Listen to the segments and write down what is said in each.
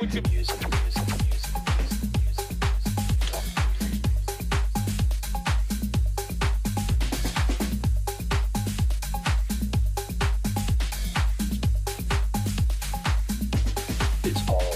with your music. It's all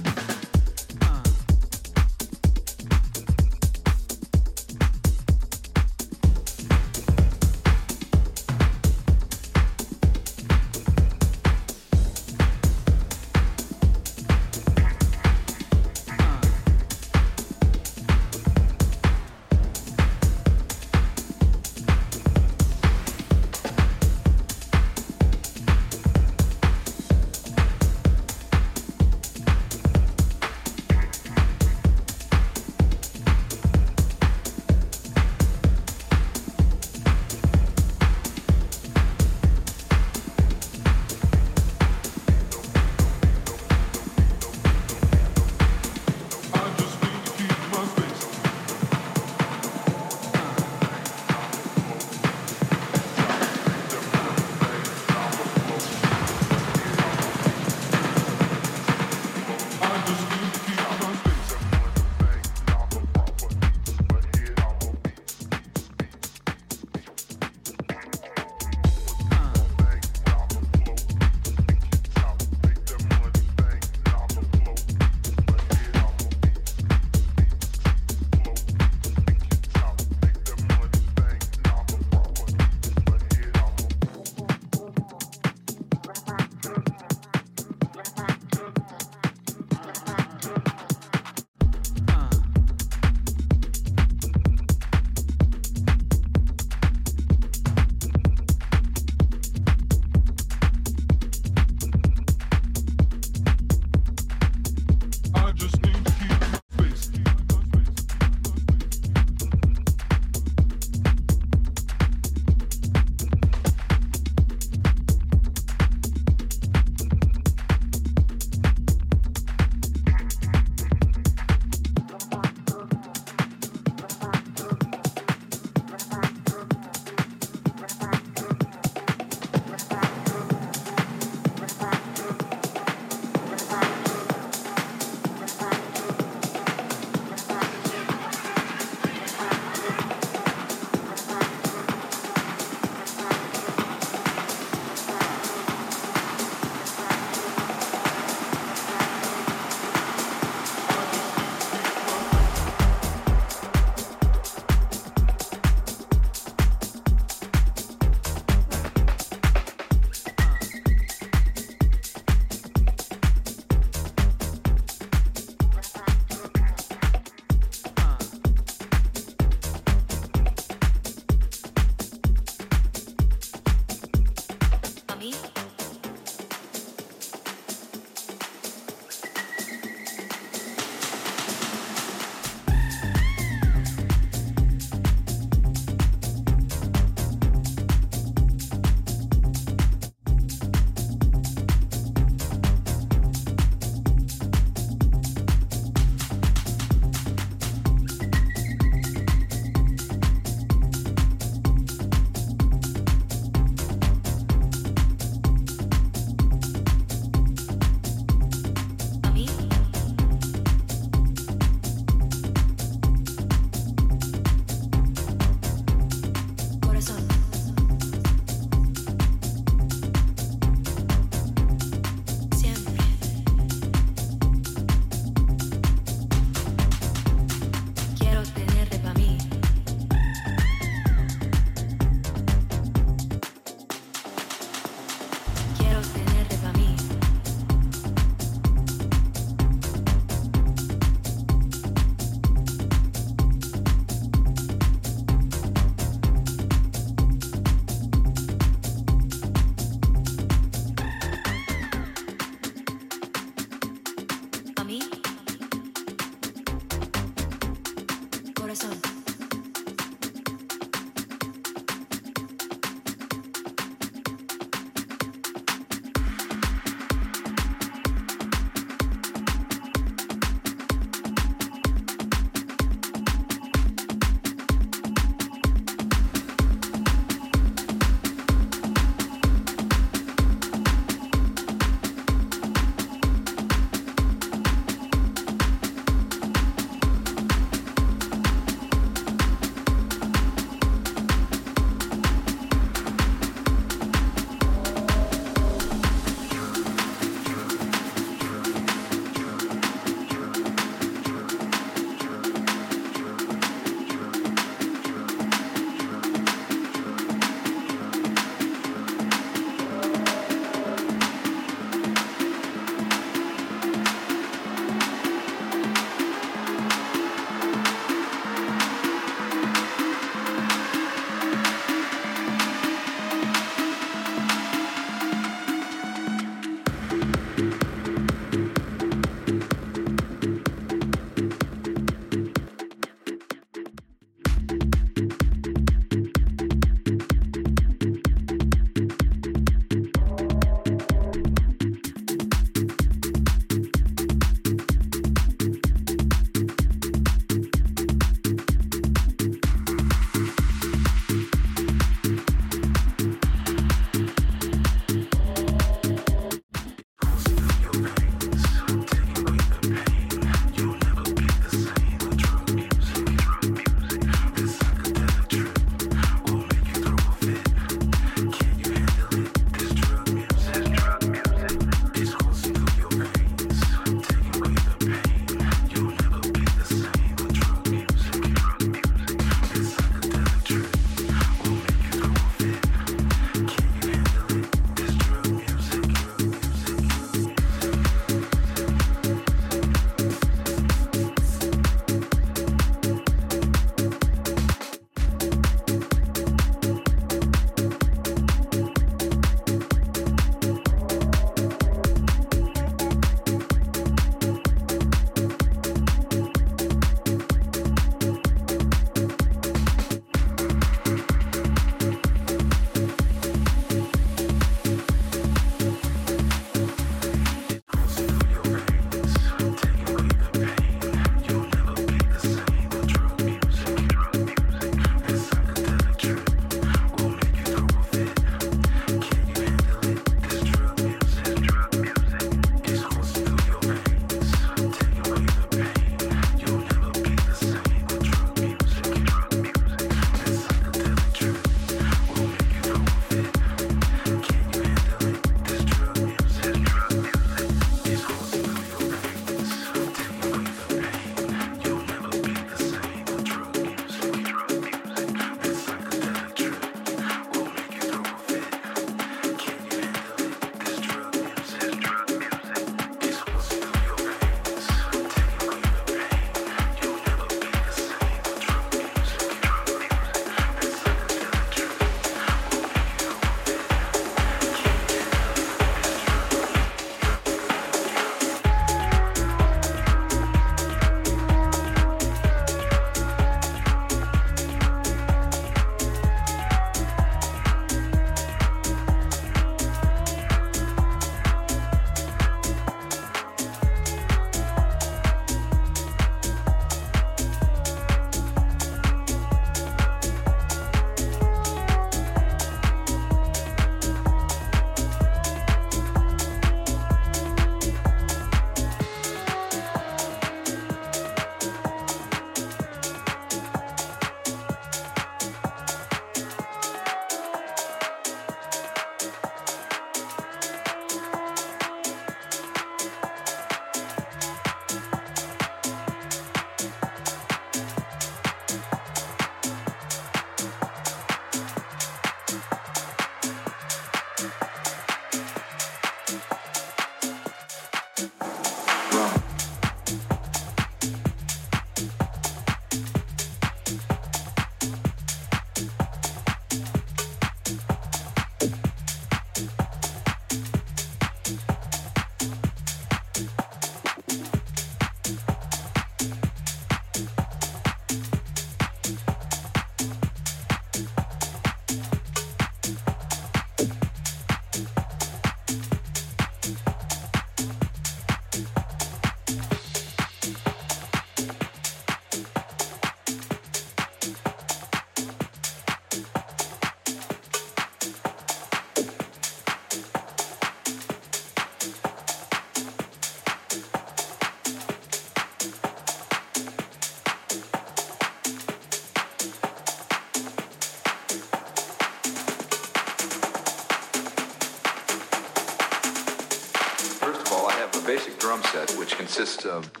drum set which consists of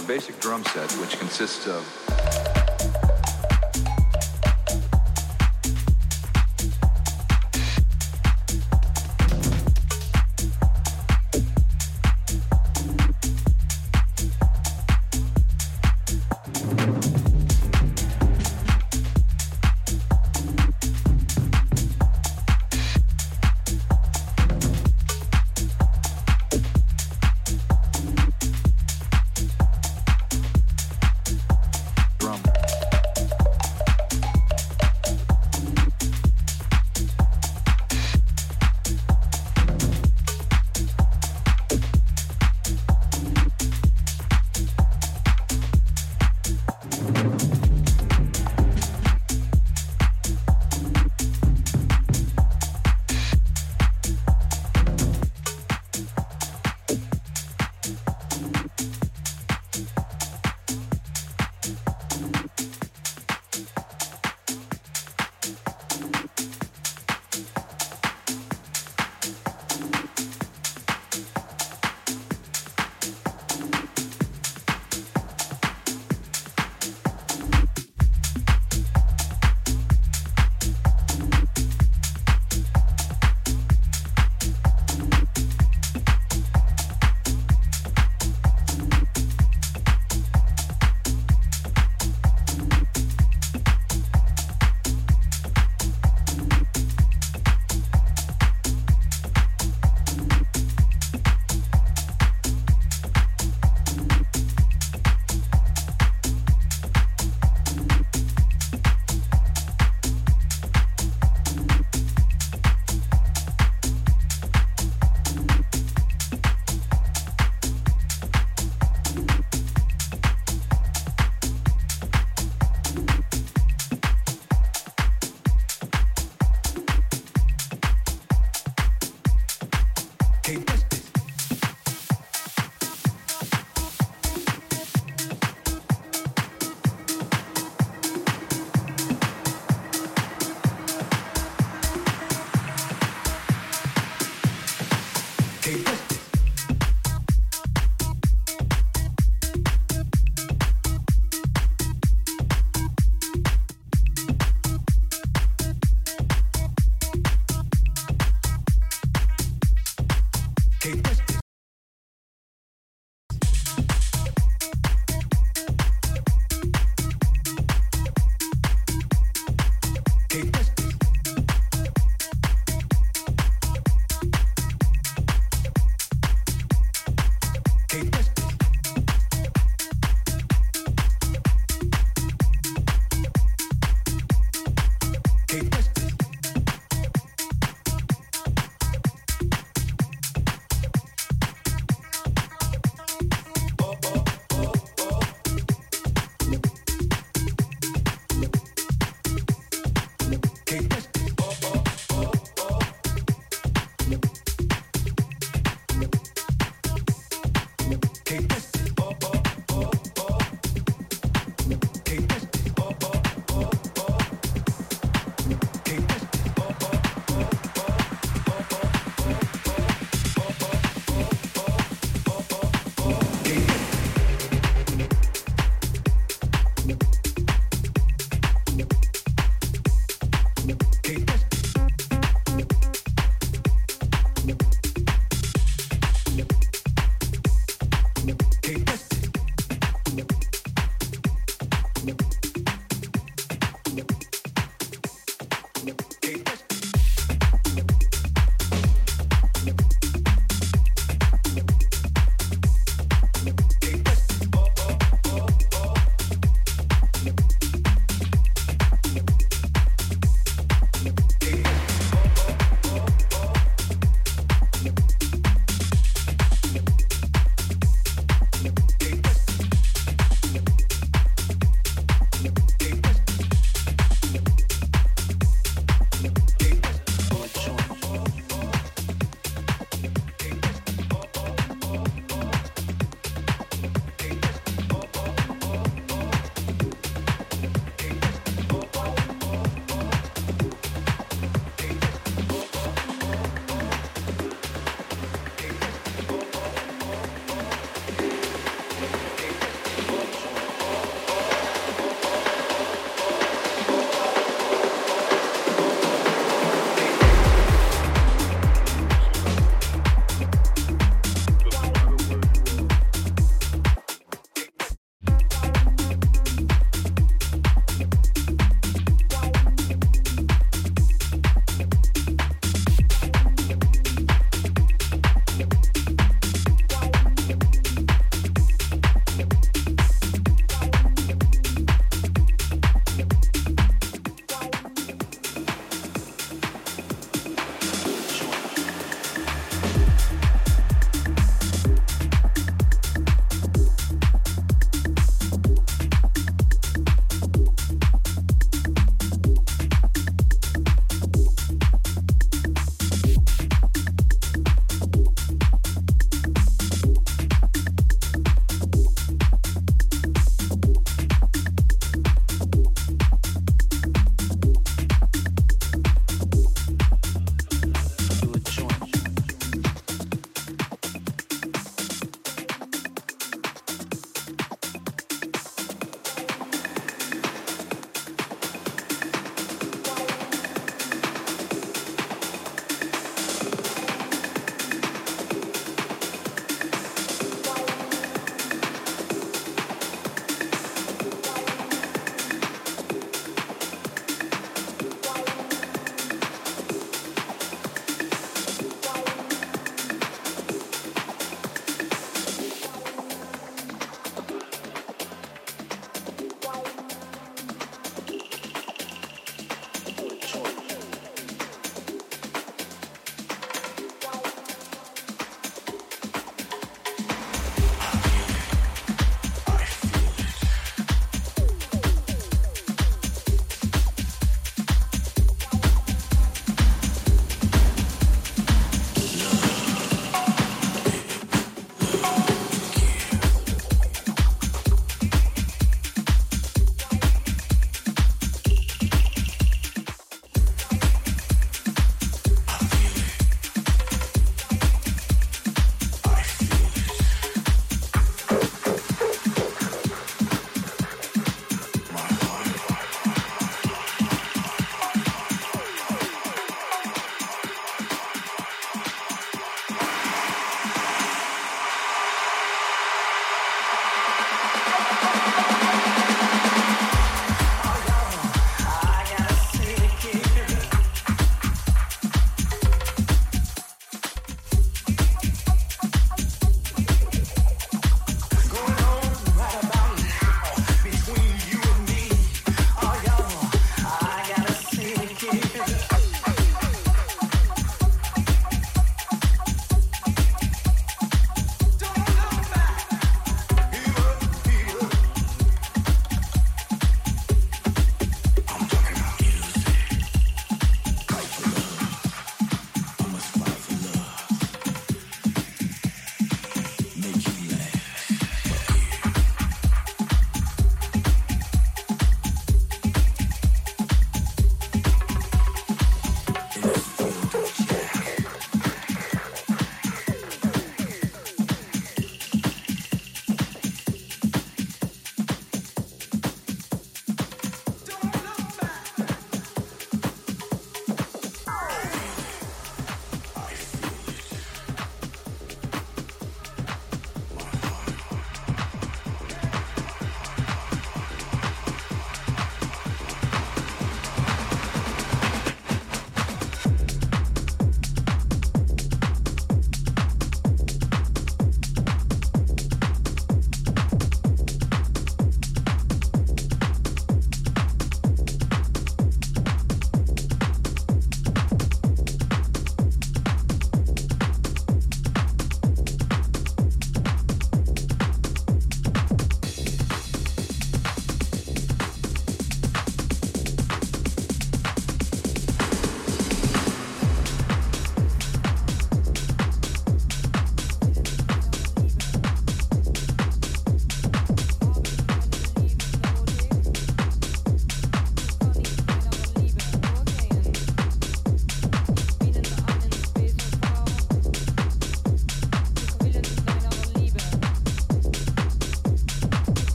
a basic drum set which consists of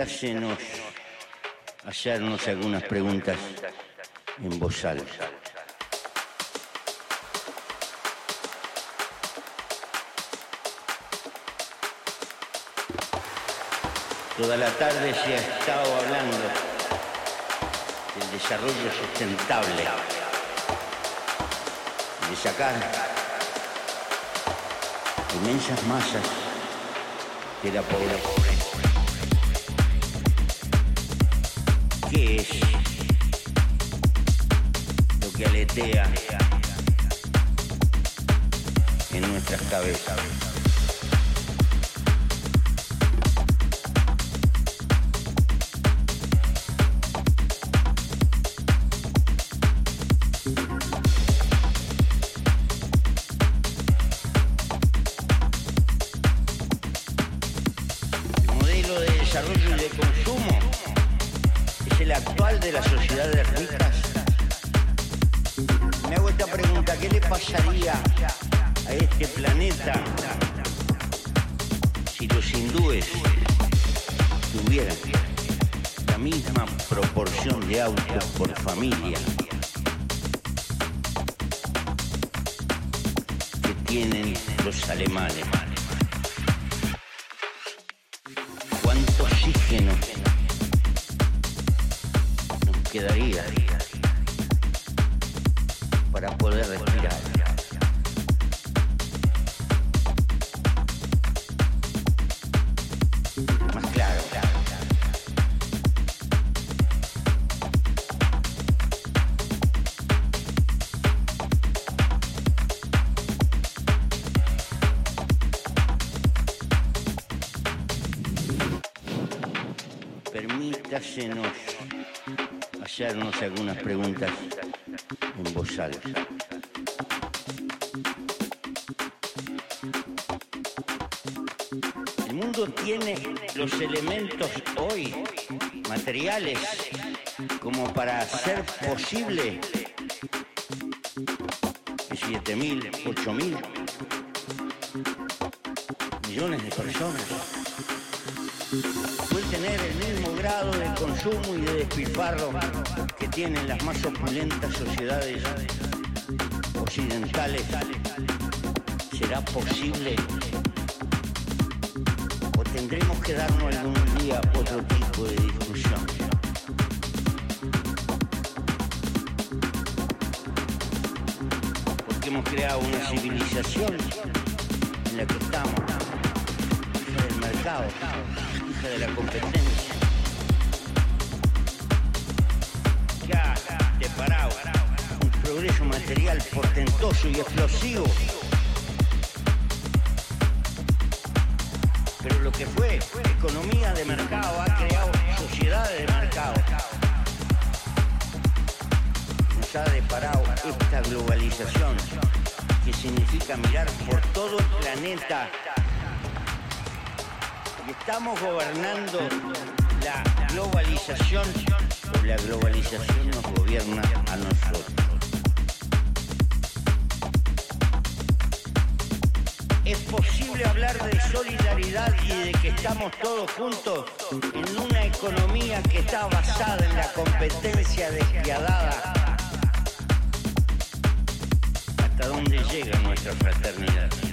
Permítasenos hacernos algunas preguntas en voz alta. Toda la tarde se ha estado hablando del desarrollo sustentable, de sacar inmensas masas de la pobreza. ¿Qué es lo que aletea en nuestras cabezas? Hacernos algunas preguntas en voz alta. El mundo tiene los elementos hoy, materiales, como para hacer posible que 7 mil, 8 mil millones de personas pueden tener el mismo grado de consumo y de despilfarro que tienen las más opulentas sociedades occidentales. ¿Será posible? ¿O tendremos que darnos algún día otro tipo de discusión? Porque hemos creado una civilización en la que estamos, hija del mercado, de la competencia. Ha deparado un progreso material portentoso y explosivo. Pero lo que fue economía de mercado ha creado sociedades de mercado. Nos ha deparado esta globalización que significa mirar por todo el planeta estamos gobernando la globalización o la globalización nos gobierna a nosotros. Es posible hablar de solidaridad y de que estamos todos juntos en una economía que está basada en la competencia despiadada. ¿Hasta dónde llega nuestra fraternidad?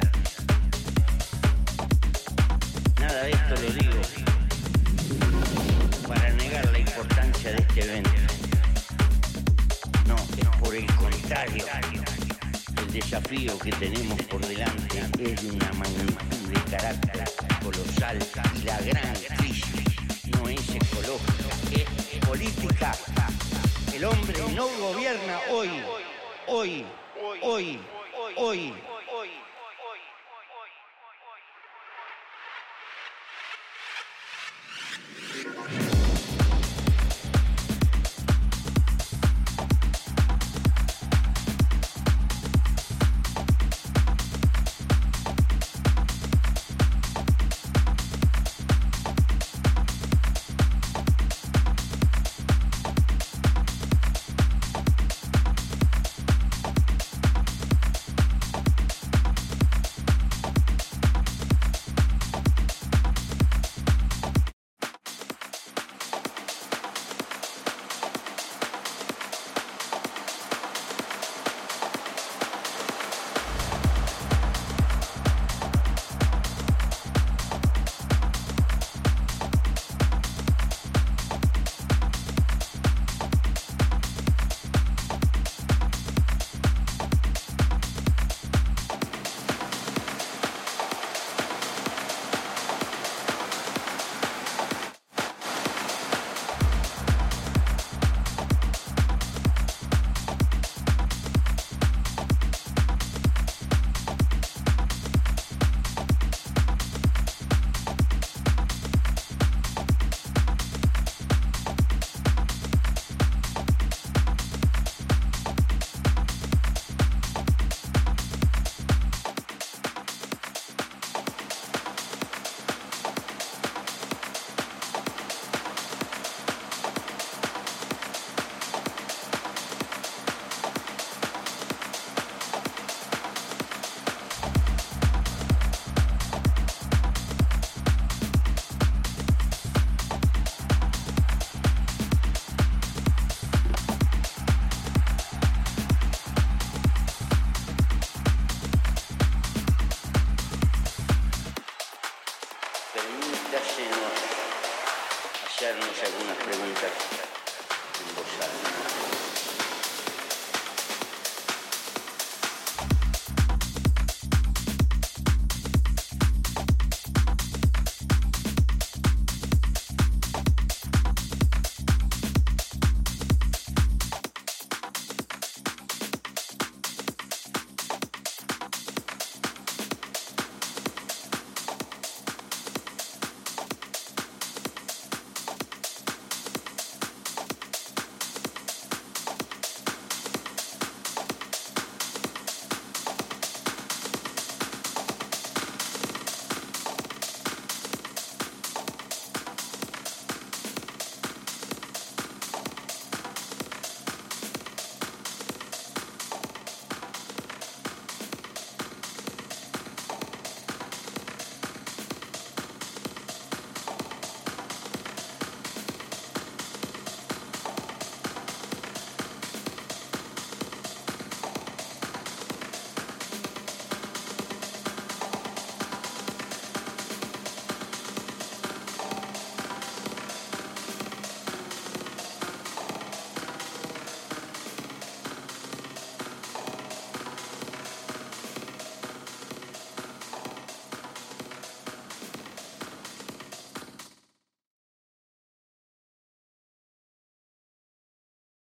Esto lo digo para negar la importancia de este evento. No, es por el contrario. El desafío que tenemos por delante es de una magnitud de carácter colosal y la gran crisis no es ecológica, es política. El hombre no gobierna hoy, hoy, hoy, hoy.